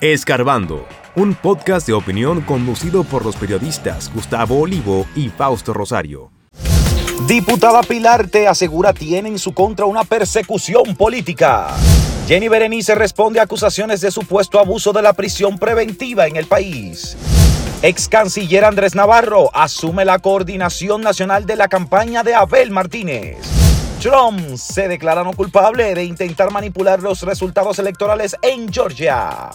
Escarbando, un podcast de opinión conducido por los periodistas Gustavo Olivo y Fausto Rosario. Diputada Pilar te asegura tiene en su contra una persecución política. Jenny Berenice responde a acusaciones de supuesto abuso de la prisión preventiva en el país. Ex canciller Andrés Navarro asume la coordinación nacional de la campaña de Abel Martínez. Trump se declara no culpable de intentar manipular los resultados electorales en Georgia.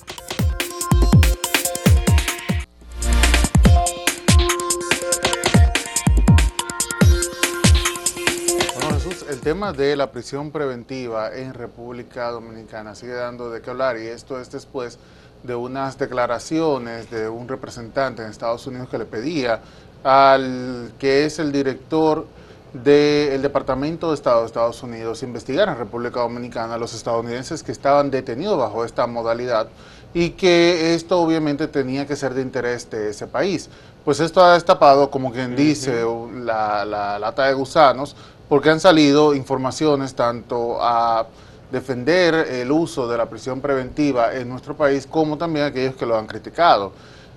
Tema de la prisión preventiva en República Dominicana sigue dando de qué hablar y esto es después de unas declaraciones de un representante en Estados Unidos que le pedía al que es el director del Departamento de Estado de Estados Unidos investigar en República Dominicana a los estadounidenses que estaban detenidos bajo esta modalidad y que esto obviamente tenía que ser de interés de ese país. Pues esto ha destapado, como quien dice, la, la lata de gusanos porque han salido informaciones tanto a defender el uso de la prisión preventiva en nuestro país como también aquellos que lo han criticado.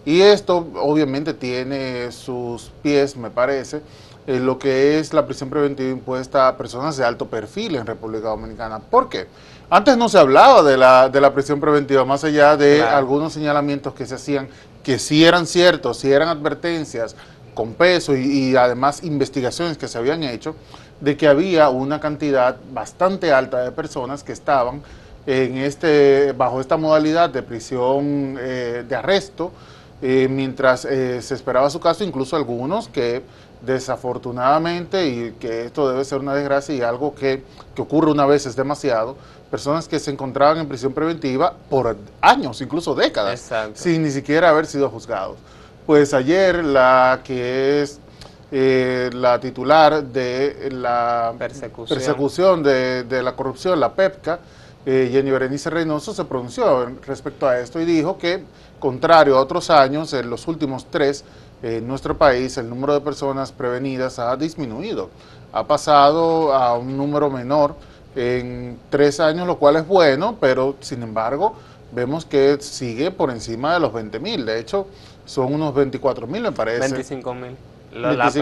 Y esto obviamente tiene sus pies, me parece, en lo que es la prisión preventiva impuesta a personas de alto perfil en República Dominicana. ¿Por qué? Antes no se hablaba de la, de la prisión preventiva, más allá de algunos señalamientos que se hacían, que sí eran ciertos, sí eran advertencias con peso y además investigaciones que se habían hecho, de que había una cantidad bastante alta de personas que estaban en este, bajo esta modalidad de prisión eh, de arresto, eh, mientras eh, se esperaba su caso, incluso algunos que desafortunadamente, y que esto debe ser una desgracia y algo que, que ocurre una vez es demasiado, personas que se encontraban en prisión preventiva por años, incluso décadas, sin ni siquiera haber sido juzgados. Pues ayer la que es eh, la titular de la persecución, de, la corrupción, la PEPCA, eh, Jenny Berenice Reynoso, se pronunció respecto a esto y dijo que, contrario a otros años, en los últimos tres, en nuestro país el número de personas prevenidas ha disminuido. Ha pasado a un número menor en tres años, lo cual es bueno, pero sin embargo vemos que sigue por encima de los 20 mil. De hecho, son unos 24 mil, me parece. 25 mil. Las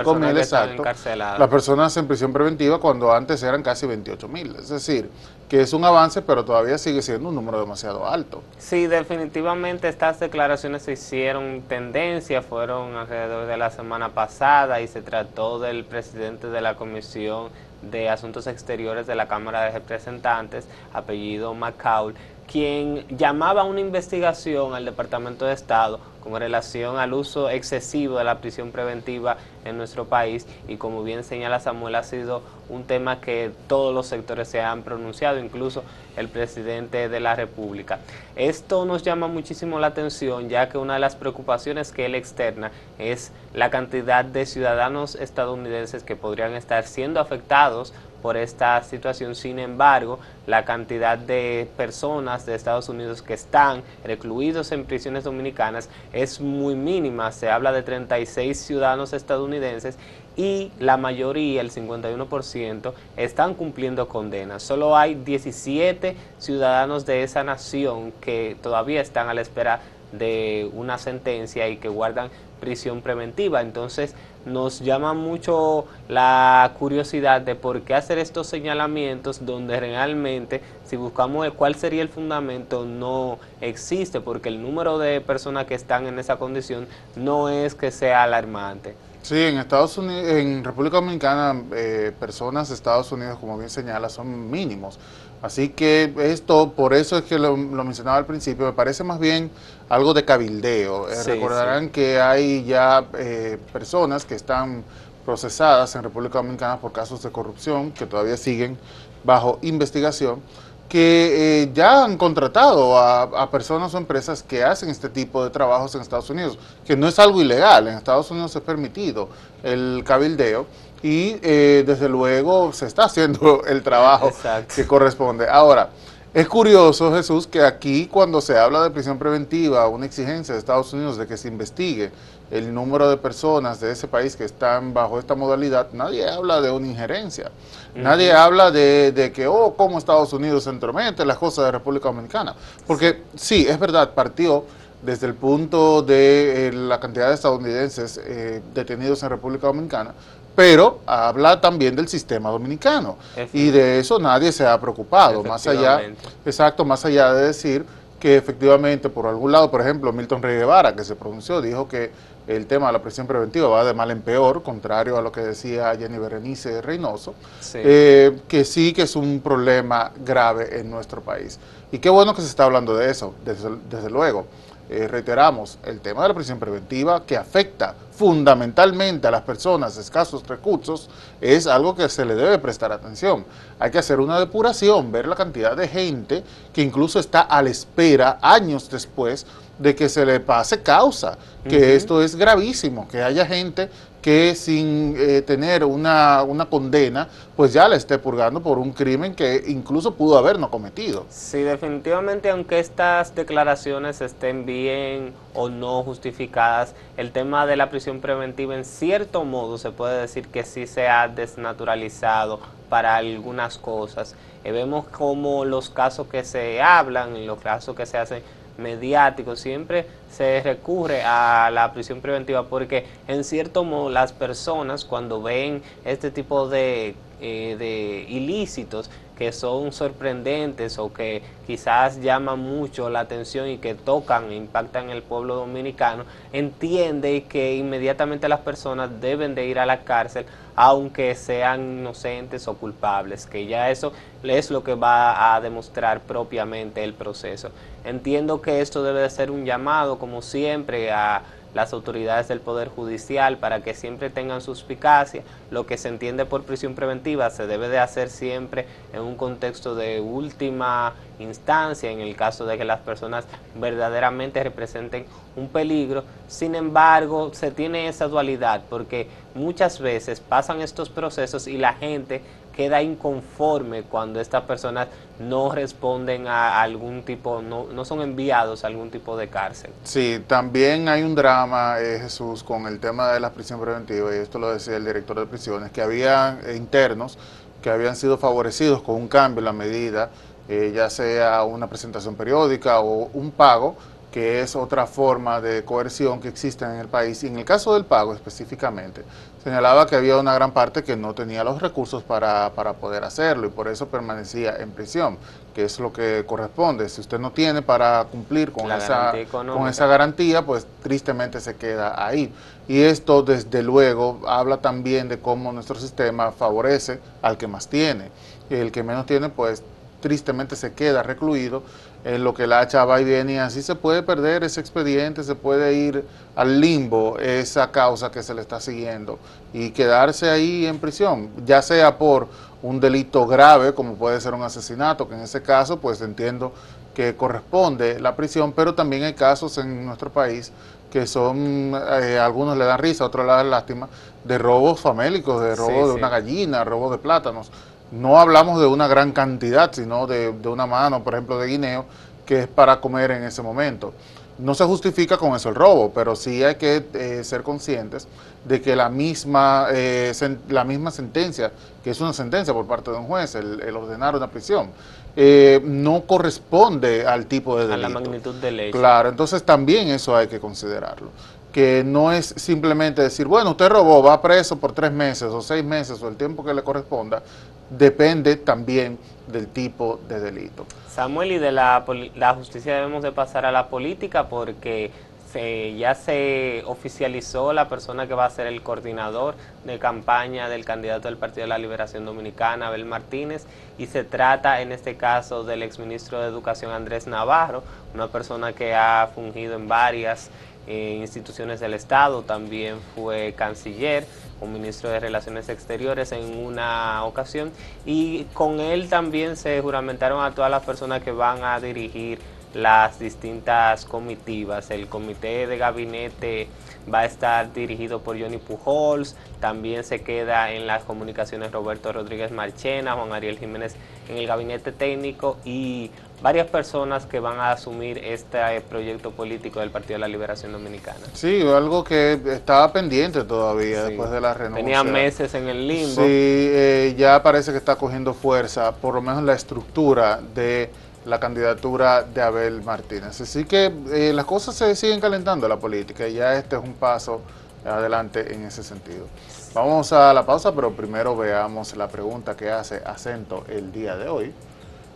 personas en prisión preventiva cuando antes eran casi 28 mil. Es decir, que es un avance, pero todavía sigue siendo un número demasiado alto. Sí, definitivamente estas declaraciones se hicieron tendencia, fueron alrededor de la semana pasada y se trató del presidente de la Comisión de Asuntos Exteriores de la Cámara de Representantes, apellido McCaul, quien llamaba a una investigación al Departamento de Estado con relación al uso excesivo de la prisión preventiva en nuestro país y como bien señala Samuel ha sido un tema que todos los sectores se han pronunciado, incluso el presidente de la República. Esto nos llama muchísimo la atención ya que una de las preocupaciones que él externa es la cantidad de ciudadanos estadounidenses que podrían estar siendo afectados por esta situación. Sin embargo, la cantidad de personas de Estados Unidos que están recluidos en prisiones dominicanas es muy mínima. Se habla de 36 ciudadanos estadounidenses y la mayoría, el 51%, están cumpliendo condenas. Solo hay 17 ciudadanos de esa nación que todavía están a la espera de una sentencia y que guardan prisión preventiva. Entonces nos llama mucho la curiosidad de por qué hacer estos señalamientos donde realmente si buscamos cuál sería el fundamento no existe porque el número de personas que están en esa condición no es que sea alarmante. Sí, en Estados Unidos, en República Dominicana, eh, personas de Estados Unidos, como bien señala, son mínimos. Así que esto, por eso es que lo, mencionaba al principio, me parece más bien algo de cabildeo. Eh, recordarán que hay ya eh, personas que están procesadas en República Dominicana por casos de corrupción que todavía siguen bajo investigación que eh, ya han contratado a, personas o empresas que hacen este tipo de trabajos en Estados Unidos, que no es algo ilegal, en Estados Unidos es permitido el cabildeo y eh, desde luego se está haciendo el trabajo que corresponde. Ahora, Es curioso, Jesús, que aquí cuando se habla de prisión preventiva, una exigencia de Estados Unidos de que se investigue el número de personas de ese país que están bajo esta modalidad, nadie habla de una injerencia. Nadie habla de, de, que, oh, cómo Estados Unidos se entromete en las cosas de República Dominicana. Porque sí, es verdad, partió desde el punto de eh, la cantidad de estadounidenses eh, detenidos en República Dominicana, pero habla también del sistema dominicano y de eso nadie se ha preocupado, más allá, exacto, más allá de decir que efectivamente por algún lado, por ejemplo, Milton Rey Guevara, que se pronunció, dijo que el tema de la prisión preventiva va de mal en peor, contrario a lo que decía Jenny Berenice Reynoso, eh, que sí que es un problema grave en nuestro país. Y qué bueno que se está hablando de eso, desde luego. Eh, reiteramos, el tema de la prisión preventiva que afecta fundamentalmente a las personas de escasos recursos es algo que se le debe prestar atención. Hay que hacer una depuración, ver la cantidad de gente que incluso está a la espera años después de que se le pase causa, que esto es gravísimo, que haya gente que sin eh, tener una, una, condena, pues ya la esté purgando por un crimen que incluso pudo haber no cometido. Sí, definitivamente, aunque estas declaraciones estén bien o no justificadas, el tema de la prisión preventiva en cierto modo se puede decir que sí se ha desnaturalizado para algunas cosas. Eh, vemos como los casos que se hablan, los casos que se hacen mediático, siempre se recurre a la prisión preventiva porque en cierto modo las personas cuando ven este tipo de, eh, de ilícitos que son sorprendentes o que quizás llaman mucho la atención y que tocan e impactan el pueblo dominicano, entiende que inmediatamente las personas deben de ir a la cárcel aunque sean inocentes o culpables, que ya eso es lo que va a demostrar propiamente el proceso. Entiendo que esto debe de ser un llamado, como siempre, a las autoridades del Poder Judicial para que siempre tengan suspicacia. Lo que se entiende por prisión preventiva se debe de hacer siempre en un contexto de última instancia, en el caso de que las personas verdaderamente representen un peligro. Sin embargo, se tiene esa dualidad porque muchas veces pasan estos procesos y la gente queda inconforme cuando estas personas no responden a algún tipo, no, no son enviados a algún tipo de cárcel. Sí, también hay un drama, eh, Jesús, con el tema de la prisión preventiva, y esto lo decía el director de prisiones, que había internos que habían sido favorecidos con un cambio en la medida, eh, ya sea una presentación periódica o un pago, que es otra forma de coerción que existe en el país. Y en el caso del pago específicamente, señalaba que había una gran parte que no tenía los recursos para, poder hacerlo y por eso permanecía en prisión, que es lo que corresponde. Si usted no tiene para cumplir con, esa, con esa garantía, pues tristemente se queda ahí. Y esto, desde luego, habla también de cómo nuestro sistema favorece al que más tiene. Y el que menos tiene, pues tristemente se queda recluido en lo que la hacha va y viene y así se puede perder ese expediente, se puede ir al limbo esa causa que se le está siguiendo y quedarse ahí en prisión, ya sea por un delito grave como puede ser un asesinato, que en ese caso pues entiendo que corresponde la prisión, pero también hay casos en nuestro país que son, eh, algunos le dan risa, otros le dan lástima, de robos famélicos, de robo de una gallina, robo de plátanos no hablamos de una gran cantidad, sino de, una mano, por ejemplo, de guineo, que es para comer en ese momento. No se justifica con eso el robo, pero sí hay que eh, ser conscientes de que la misma, eh, la misma sentencia, que es una sentencia por parte de un juez, el, ordenar una prisión, eh, no corresponde al tipo de delito. A la magnitud del hecho. Claro, entonces también eso hay que considerarlo que no es simplemente decir, bueno, usted robó, va preso por tres meses o seis meses o el tiempo que le corresponda, depende también del tipo de delito. Samuel, y de la, la justicia debemos de pasar a la política porque se, ya se oficializó la persona que va a ser el coordinador de campaña del candidato del Partido de la Liberación Dominicana, Abel Martínez, y se trata en este caso del exministro de Educación Andrés Navarro, una persona que ha fungido en varias instituciones del Estado, también fue canciller o ministro de Relaciones Exteriores en una ocasión. Y con él también se juramentaron a todas las personas que van a dirigir las distintas comitivas. El comité de gabinete va a estar dirigido por Johnny Pujols, también se queda en las comunicaciones Roberto Rodríguez Marchena, Juan Ariel Jiménez en el gabinete técnico y varias personas que van a asumir este proyecto político del Partido de la Liberación Dominicana. Sí, algo que estaba pendiente todavía después de la renuncia. Tenía meses en el limbo. Sí, eh, ya parece que está cogiendo fuerza, por lo menos la estructura de la candidatura de Abel Martínez. Así que eh, las cosas se siguen calentando en la política y ya este es un paso adelante en ese sentido. Vamos a la pausa, pero primero veamos la pregunta que hace acento el día de hoy.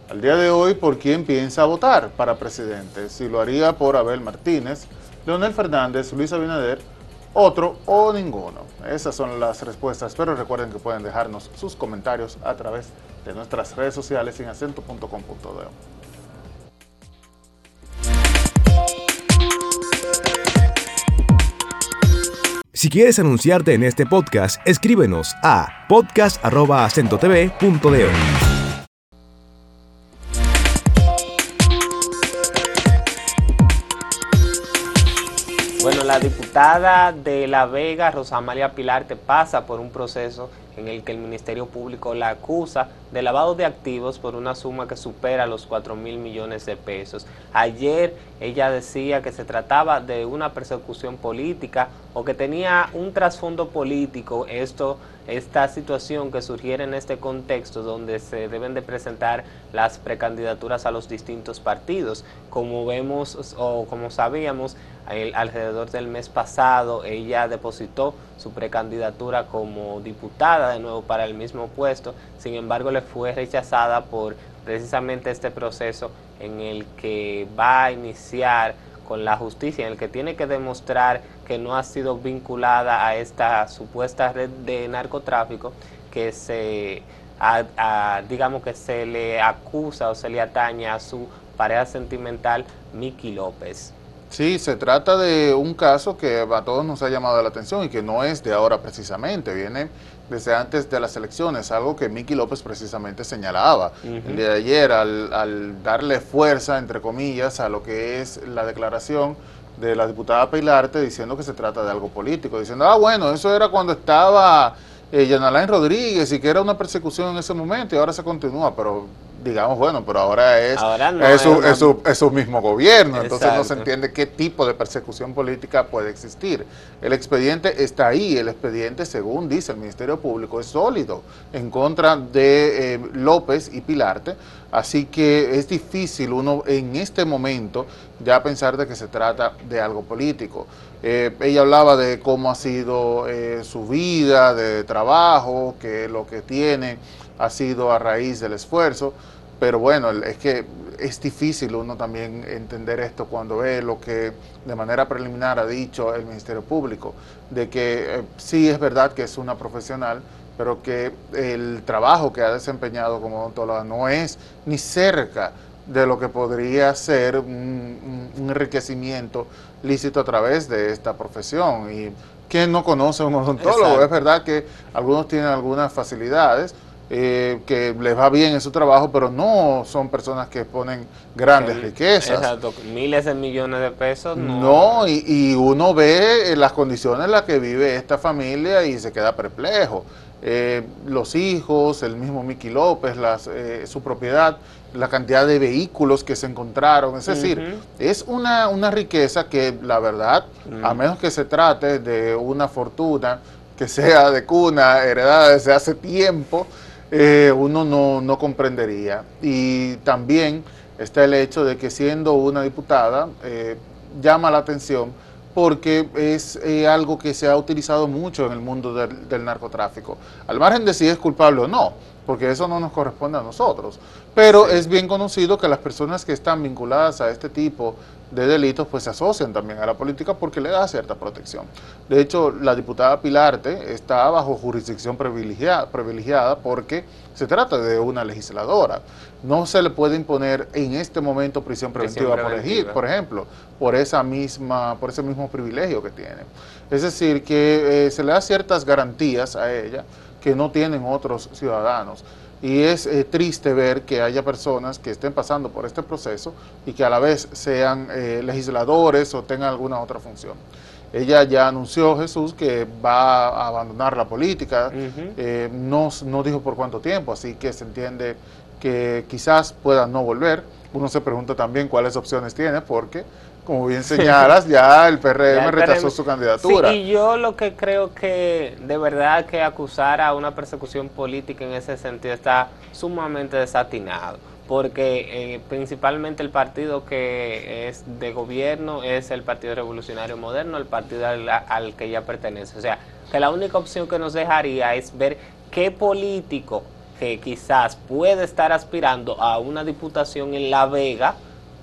Al día de hoy, ¿por quién piensa votar para presidente? Si lo haría por Abel Martínez, Leonel Fernández, Luis Abinader, otro o ninguno. Esas son las respuestas, pero recuerden que pueden dejarnos sus comentarios a través de nuestras redes sociales en acento.com.de. Si quieres anunciarte en este podcast, escríbenos a podcast.acentotv.de. la diputada de La Vega, Rosa Amalia Pilar, te pasa por un proceso en el que el Ministerio Público la acusa de lavado de activos por una suma que supera los 4 mil millones de pesos. Ayer ella decía que se trataba de una persecución política o que tenía un trasfondo político esto, esta situación que surgiera en este contexto donde se deben de presentar las precandidaturas a los distintos partidos. Como vemos o como sabíamos, alrededor del mes pasado ella depositó su precandidatura como diputada de nuevo para el mismo puesto, sin embargo le fue rechazada por precisamente este proceso en el que va a iniciar con la justicia, en el que tiene que demostrar que no ha sido vinculada a esta supuesta red de narcotráfico que se, digamos que se le acusa o se le atañe a su pareja sentimental Miki López. Sí, se trata de un caso que a todos nos ha llamado la atención y que no es de ahora precisamente, viene desde antes de las elecciones, algo que Miki López precisamente señalaba. El día de ayer al, darle fuerza, entre comillas, a lo que es la declaración de la diputada Pilarte diciendo que se trata de algo político, diciendo, ah, bueno, eso era cuando estaba eh, Rodríguez y que era una persecución en ese momento y ahora se continúa, pero digamos, bueno, pero ahora es, es, su, mismo gobierno, entonces no se entiende qué tipo de persecución política puede existir. El expediente está ahí, el expediente, según dice el Ministerio Público, es sólido en contra de eh, López y Pilarte, así que es difícil uno en este momento ya pensar de que se trata de algo político. Eh, ella hablaba de cómo ha sido eh, su vida de trabajo, que lo que tiene ha sido a raíz del esfuerzo, pero bueno, es que es difícil uno también entender esto cuando ve lo que de manera preliminar ha dicho el Ministerio Público, de que eh, sí es verdad que es una profesional, pero que el trabajo que ha desempeñado como odontóloga no es ni cerca de lo que podría ser un, enriquecimiento lícito a través de esta profesión. Y quien no conoce a un odontólogo, es verdad que algunos tienen algunas facilidades, eh, que les va bien en su trabajo, pero no son personas que ponen grandes riquezas. Exacto, miles de millones de pesos. No, y, uno ve las condiciones en las que vive esta familia y se queda perplejo. Eh, los hijos, el mismo Miki López, las, eh, su propiedad, la cantidad de vehículos que se encontraron, es decir, es una, una, riqueza que la verdad, a menos que se trate de una fortuna que sea de cuna, heredada desde hace tiempo, eh, uno no, comprendería. Y también está el hecho de que siendo una diputada eh, llama la atención porque es eh, algo que se ha utilizado mucho en el mundo del, del, narcotráfico. Al margen de si es culpable o no, porque eso no nos corresponde a nosotros. Pero es bien conocido que las personas que están vinculadas a este tipo de delitos pues se asocian también a la política porque le da cierta protección. De hecho, la diputada Pilarte está bajo jurisdicción privilegiada, privilegiada porque se trata de una legisladora. No se le puede imponer en este momento prisión preventiva, Por, por, ejemplo, por esa misma, por ese mismo privilegio que tiene. Es decir, que eh, se le da ciertas garantías a ella que no tienen otros ciudadanos. Y es eh, triste ver que haya personas que estén pasando por este proceso y que a la vez sean eh, legisladores o tengan alguna otra función. Ella ya anunció, Jesús, que va a abandonar la política, eh, no, no dijo por cuánto tiempo, así que se entiende que quizás pueda no volver. Uno se pregunta también cuáles opciones tiene, porque, como bien señalas, ya el PRM rechazó su candidatura. Sí, y yo lo que creo que de verdad que acusar a una persecución política en ese sentido está sumamente desatinado porque eh, principalmente el partido que es de gobierno es el Partido Revolucionario Moderno, el partido al, al, que ella pertenece. O sea, que la única opción que nos dejaría es ver qué político que quizás puede estar aspirando a una diputación en La Vega,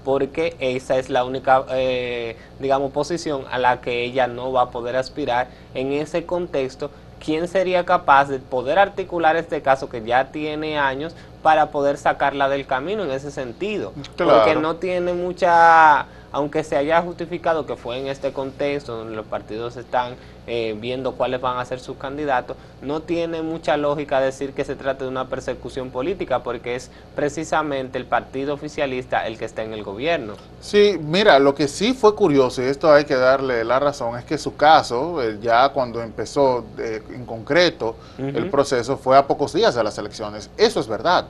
porque esa es la única, eh, digamos, posición a la que ella no va a poder aspirar en ese contexto. ¿Quién sería capaz de poder articular este caso que ya tiene años para poder sacarla del camino en ese sentido? Porque no tiene mucha aunque se haya justificado que fue en este contexto donde los partidos están eh, viendo cuáles van a ser sus candidatos, no tiene mucha lógica decir que se trata de una persecución política porque es precisamente el partido oficialista el que está en el gobierno. Sí, mira, lo que sí fue curioso, y esto hay que darle la razón, es que su caso, eh, ya cuando empezó eh, en concreto el proceso, fue a pocos días de las elecciones. Eso es verdad.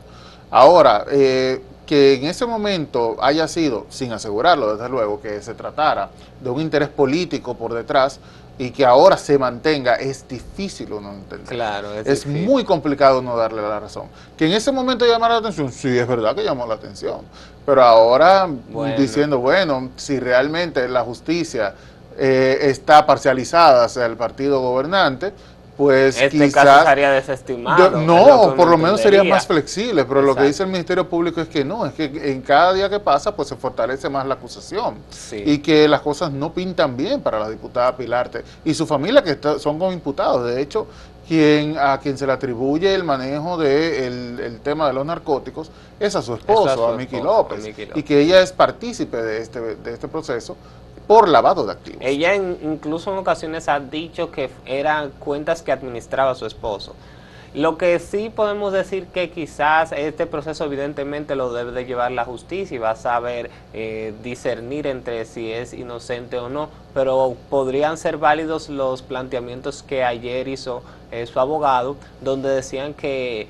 Ahora, eh, que en ese momento haya sido, sin asegurarlo desde luego, que se tratara de un interés político por detrás y que ahora se mantenga, es difícil uno entender. Claro, es, es muy complicado no darle la razón. Que en ese momento llamara la atención, sí, es verdad que llamó la atención, pero ahora diciendo, bueno, si realmente la justicia eh, está parcializada hacia el partido gobernante, pues este quizás, caso sería desestimado. no, por lo menos sería más flexible, pero lo que dice el Ministerio Público es que no, es que en cada día que pasa pues se fortalece más la acusación. Y que las cosas no pintan bien para la diputada Pilarte y su familia que son como imputados. De hecho, quien a quien se le atribuye el manejo del de el tema de los narcóticos es a su esposo, a, Miki López, López, y que ella es partícipe de este, de este proceso por lavado de activos. Ella incluso en ocasiones ha dicho que eran cuentas que administraba su esposo. Lo que sí podemos decir que quizás este proceso evidentemente lo debe de llevar la justicia y va a saber eh, discernir entre si es inocente o no, pero podrían ser válidos los planteamientos que ayer hizo eh, su abogado, donde decían que,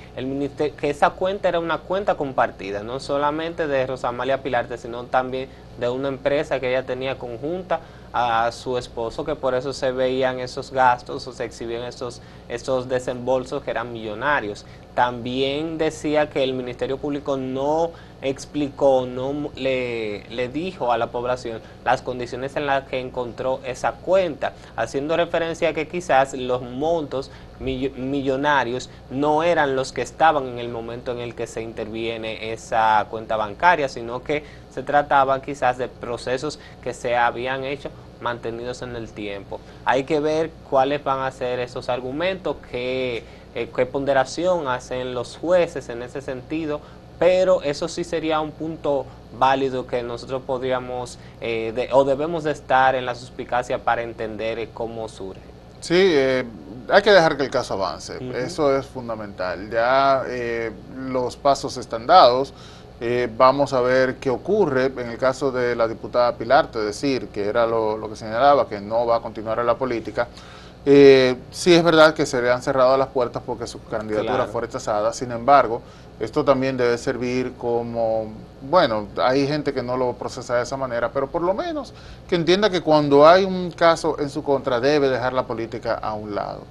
que esa cuenta era una cuenta compartida, no solamente de Rosamalia Pilarte, sino también de una empresa que ella tenía conjunta a su esposo, que por eso se veían esos gastos o se exhibían esos, esos desembolsos que eran millonarios. También decía que el Ministerio Público no explicó, no le, le, dijo a la población las condiciones en las que encontró esa cuenta, haciendo referencia a que quizás los montos millonarios no eran los que estaban en el momento en el que se interviene esa cuenta bancaria, sino que se trataba quizás de procesos que se habían hecho mantenidos en el tiempo. Hay que ver cuáles van a ser esos argumentos, qué, eh, qué ponderación hacen los jueces en ese sentido, pero eso sí sería un punto válido que nosotros podríamos eh, o debemos de estar en la suspicacia para entender eh, cómo surge. Sí, hay que dejar que el caso avance, eso es fundamental. Ya los pasos están dados, eh, vamos a ver qué ocurre en el caso de la diputada Pilar, es decir, que era lo, que señalaba, que no va a continuar en la política. Eh, sí es verdad que se le han cerrado las puertas porque su candidatura fue rechazada, sin embargo, esto también debe servir como, bueno, hay gente que no lo procesa de esa manera, pero por lo menos que entienda que cuando hay un caso en su contra debe dejar la política a un lado.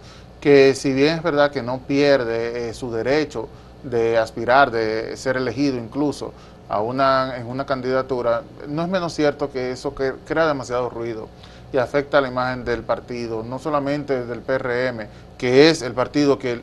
Que si bien es verdad que no pierde eh, su derecho de aspirar, de ser elegido incluso a una, en una candidatura, no es menos cierto que eso crea demasiado ruido y afecta a la imagen del partido, no solamente del PRM, que es el partido que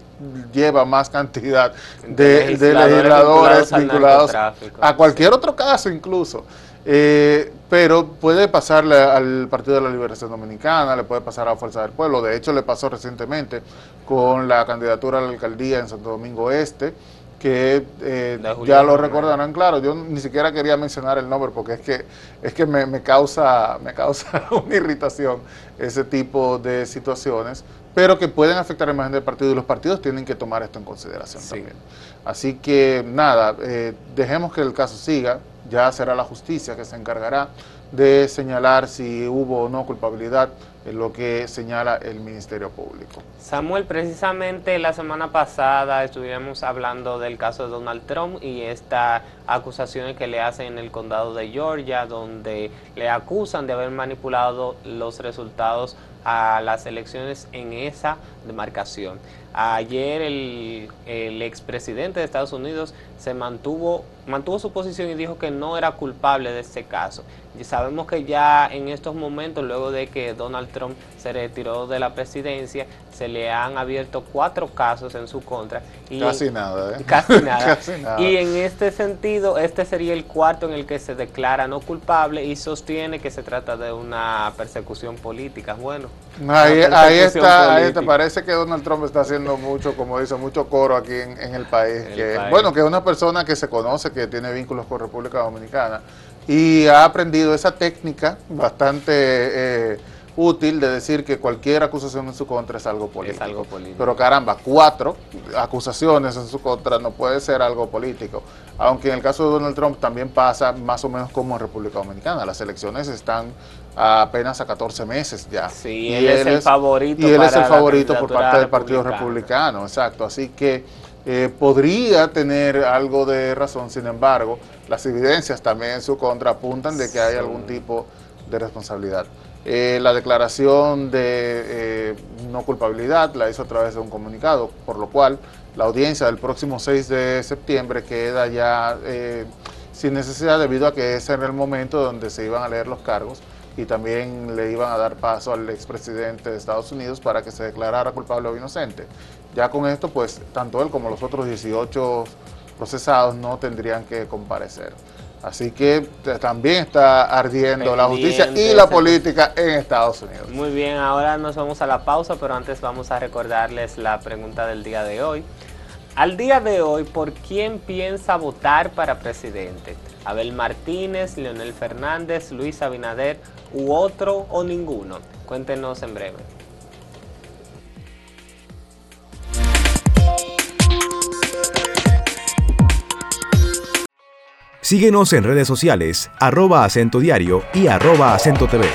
lleva más cantidad de, legisladores, vinculados, a cualquier otro caso incluso. Eh, pero puede pasarle al Partido de la Liberación Dominicana, le puede pasar a la Fuerza del Pueblo, de hecho le pasó recientemente con la candidatura a la alcaldía en Santo Domingo Este, que eh, ya lo recordarán claro, yo ni siquiera quería mencionar el nombre porque es que, es que me, causa, me causa una irritación ese tipo de situaciones, pero que pueden afectar la imagen del partido y los partidos tienen que tomar esto en consideración también. Así que nada, eh, dejemos que el caso siga, ya será la justicia que se encargará de señalar si hubo o no culpabilidad en lo que señala el Ministerio Público. Samuel, precisamente la semana pasada estuvimos hablando del caso de Donald Trump y estas acusaciones que le hacen en el condado de Georgia, donde le acusan de haber manipulado los resultados a las elecciones en esa demarcación. Ayer el, el expresidente de Estados Unidos se mantuvo, mantuvo su posición y dijo que no era culpable de este caso. Sabemos que ya en estos momentos, luego de que Donald Trump se retiró de la presidencia, se le han abierto cuatro casos en su contra. Y casi nada, ¿eh? Casi nada. Y en este sentido, este sería el cuarto en el que se declara no culpable y sostiene que se trata de una persecución política. Bueno, ahí, está, ahí te parece que Donald Trump está haciendo mucho, como dice, mucho coro aquí en, el país. que, Bueno, que es una persona que se conoce, que tiene vínculos con República Dominicana y ha aprendido esa técnica bastante eh, útil de decir que cualquier acusación en su contra es algo político. algo político. Pero caramba, cuatro acusaciones en su contra no puede ser algo político. Aunque en el caso de Donald Trump también pasa más o menos como en República Dominicana. Las elecciones están apenas a 14 meses ya. Sí, y él, es el favorito. Y él es el favorito por parte del Partido Republicano, exacto. Así que eh, podría tener algo de razón, sin embargo, las evidencias también en su contra apuntan de que hay algún tipo de responsabilidad. Eh, la declaración de eh, no culpabilidad la hizo a través de un comunicado, por lo cual la audiencia del próximo 6 de septiembre queda ya sin necesidad debido a que ese era el momento donde se iban a leer los cargos y también le iban a dar paso al expresidente de Estados Unidos para que se declarara culpable o inocente. Ya con esto, pues tanto él como los otros 18 procesados no tendrían que comparecer. Así que también está ardiendo la justicia y la política en Estados Unidos. Muy bien, ahora nos vamos a la pausa, pero antes vamos a recordarles la pregunta del día de hoy. Al día de hoy, ¿por quién piensa votar para presidente? ¿Abel Martínez, Leonel Fernández, Luis Abinader u otro o ninguno? Cuéntenos en breve. Síguenos en redes sociales, arroba acento diario y arroba acento TV.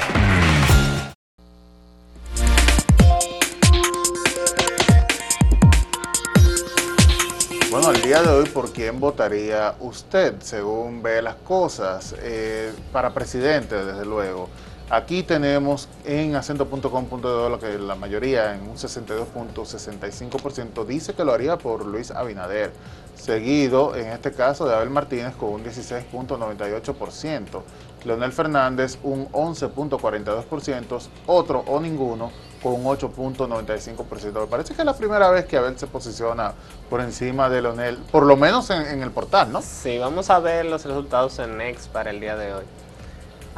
Bueno, al día de hoy, ¿por quién votaría usted, según ve las cosas? Eh, para presidente, desde luego. Aquí tenemos en acento.com.de lo que la mayoría, en un 62.65%, dice que lo haría por Luis Abinader, seguido en este caso de Abel Martínez con un 16.98%, Leonel Fernández un 11.42%, otro o ninguno con un 8.95%. Me parece que es la primera vez que Abel se posiciona por encima de Leonel, por lo menos en, en el portal, ¿no? Sí, vamos a ver los resultados en Next para el día de hoy.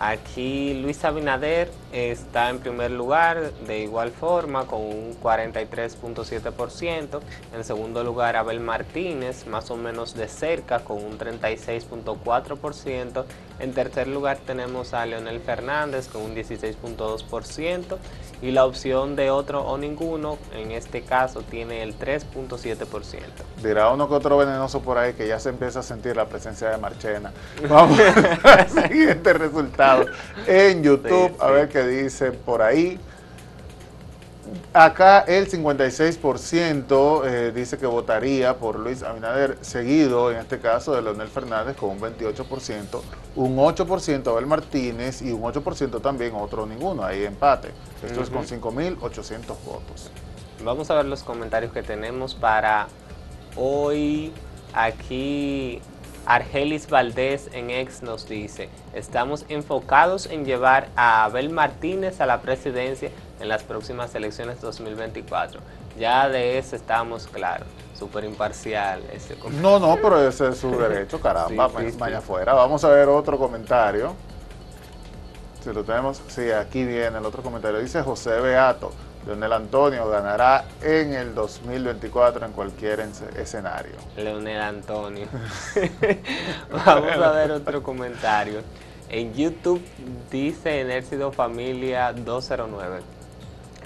Aquí Luis Abinader está en primer lugar de igual forma con un 43.7%. En segundo lugar Abel Martínez más o menos de cerca con un 36.4%. En tercer lugar tenemos a Leonel Fernández con un 16.2% y la opción de otro o ninguno en este caso tiene el 3.7%. Dirá uno que otro venenoso por ahí que ya se empieza a sentir la presencia de Marchena. Vamos al siguiente resultado en YouTube a ver qué dice por ahí. Acá el 56% eh, dice que votaría por Luis Abinader, seguido en este caso de Leonel Fernández con un 28%, un 8% Abel Martínez y un 8% también otro ninguno, ahí empate. Esto es con 5.800 votos. Vamos a ver los comentarios que tenemos para hoy. Aquí Argelis Valdés en ex nos dice, estamos enfocados en llevar a Abel Martínez a la presidencia en las próximas elecciones 2024. Ya de eso estamos claros, súper imparcial ese No, no, pero ese es su derecho, caramba, sí, afuera. Vamos a ver otro comentario. Si lo tenemos, sí, aquí viene el otro comentario. Dice José Beato, Leonel Antonio ganará en el 2024 en cualquier escenario. Leonel Antonio. Vamos a ver otro comentario. En YouTube dice Enércido Familia 209.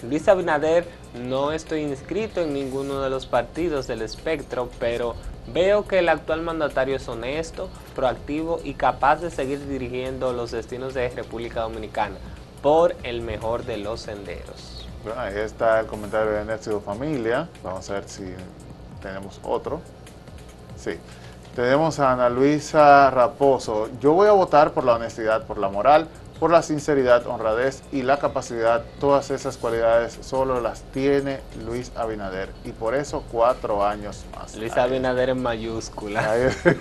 Luis Abinader, no estoy inscrito en ninguno de los partidos del espectro, pero Veo que el actual mandatario es honesto, proactivo y capaz de seguir dirigiendo los destinos de República Dominicana por el mejor de los senderos. Bueno, ahí está el comentario de Néstor Familia. Vamos a ver si tenemos otro. Sí. Tenemos a Ana Luisa Raposo. Yo voy a votar por la honestidad, por la moral, por la sinceridad, honradez y la capacidad. Todas esas cualidades solo las tiene Luis Abinader. Y por eso cuatro años más. Luis Abinader en mayúscula.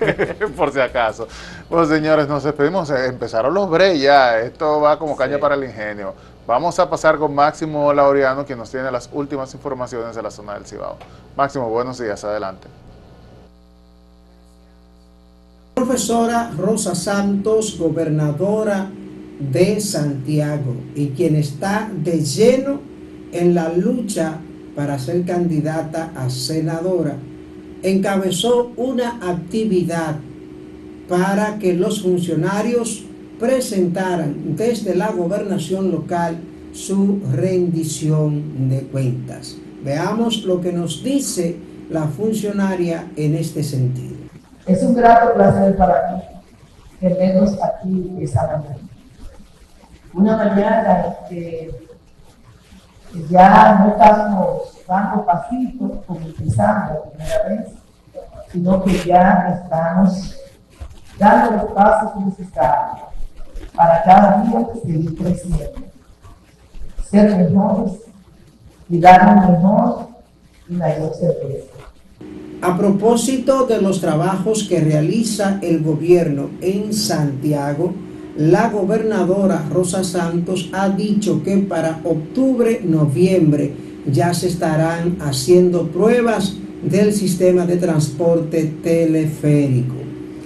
por si acaso. Bueno, señores, nos despedimos. Empezaron los bre ya. Esto va como caña para el ingenio. Vamos a pasar con Máximo Laureano, quien nos tiene las últimas informaciones de la zona del Cibao. Máximo, buenos días. Adelante. Profesora Rosa Santos, gobernadora de Santiago y quien está de lleno en la lucha para ser candidata a senadora, encabezó una actividad para que los funcionarios presentaran desde la gobernación local su rendición de cuentas. Veamos lo que nos dice la funcionaria en este sentido. Es un grato placer para mí tenerlos aquí esta mañana. Una mañana en que ya no estamos dando pasitos como empezamos la primera vez, sino que ya estamos dando los pasos necesarios para cada día seguir creciendo, ser mejores y dar un mejor y mayor servicio. A propósito de los trabajos que realiza el gobierno en Santiago, la gobernadora Rosa Santos ha dicho que para octubre, noviembre ya se estarán haciendo pruebas del sistema de transporte teleférico.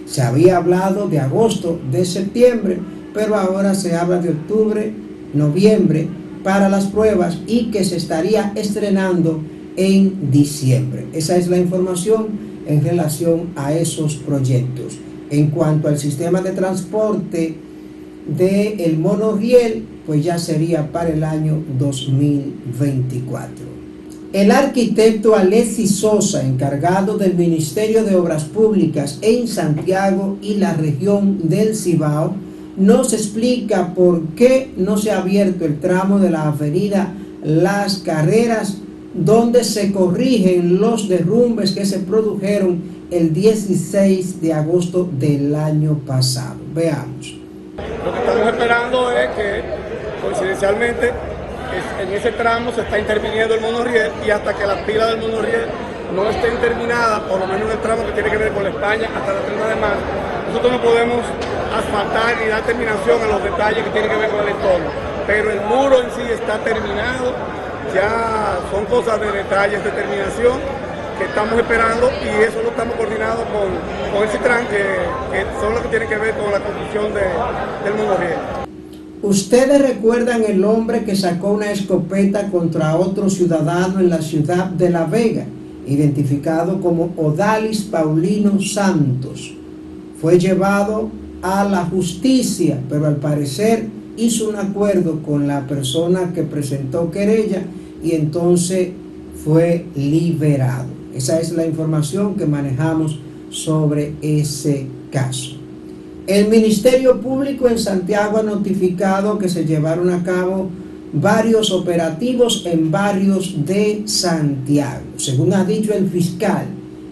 Se había hablado de agosto, de septiembre, pero ahora se habla de octubre, noviembre para las pruebas y que se estaría estrenando en diciembre. Esa es la información en relación a esos proyectos. En cuanto al sistema de transporte del el monorriel, pues ya sería para el año 2024. El arquitecto Alexis Sosa, encargado del Ministerio de Obras Públicas en Santiago y la región del Cibao, nos explica por qué no se ha abierto el tramo de la avenida Las Carreras donde se corrigen los derrumbes que se produjeron el 16 de agosto del año pasado. Veamos. Estamos esperando es que, coincidencialmente, en ese tramo se está interviniendo el monorriel y hasta que las pilas del monorriel no estén terminadas, por lo menos en el tramo que tiene que ver con la España hasta la 30 de marzo, nosotros no podemos asfaltar ni dar terminación a los detalles que tienen que ver con el entorno. Pero el muro en sí está terminado ya son cosas de detalles, de terminación que estamos esperando y eso lo estamos coordinando con, con el CITRAN, que, son los que tienen que ver con la construcción de, del mundo ¿Ustedes recuerdan el hombre que sacó una escopeta contra otro ciudadano en la ciudad de La Vega, identificado como Odalis Paulino Santos? Fue llevado a la justicia, pero al parecer hizo un acuerdo con la persona que presentó querella y entonces fue liberado. Esa es la información que manejamos sobre ese caso. El Ministerio Público en Santiago ha notificado que se llevaron a cabo varios operativos en barrios de Santiago. Según ha dicho el fiscal,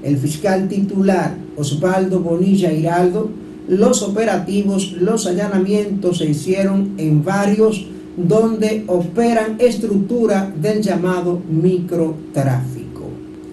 el fiscal titular Osvaldo Bonilla Hiraldo, los operativos, los allanamientos se hicieron en varios donde operan estructura del llamado microtráfico.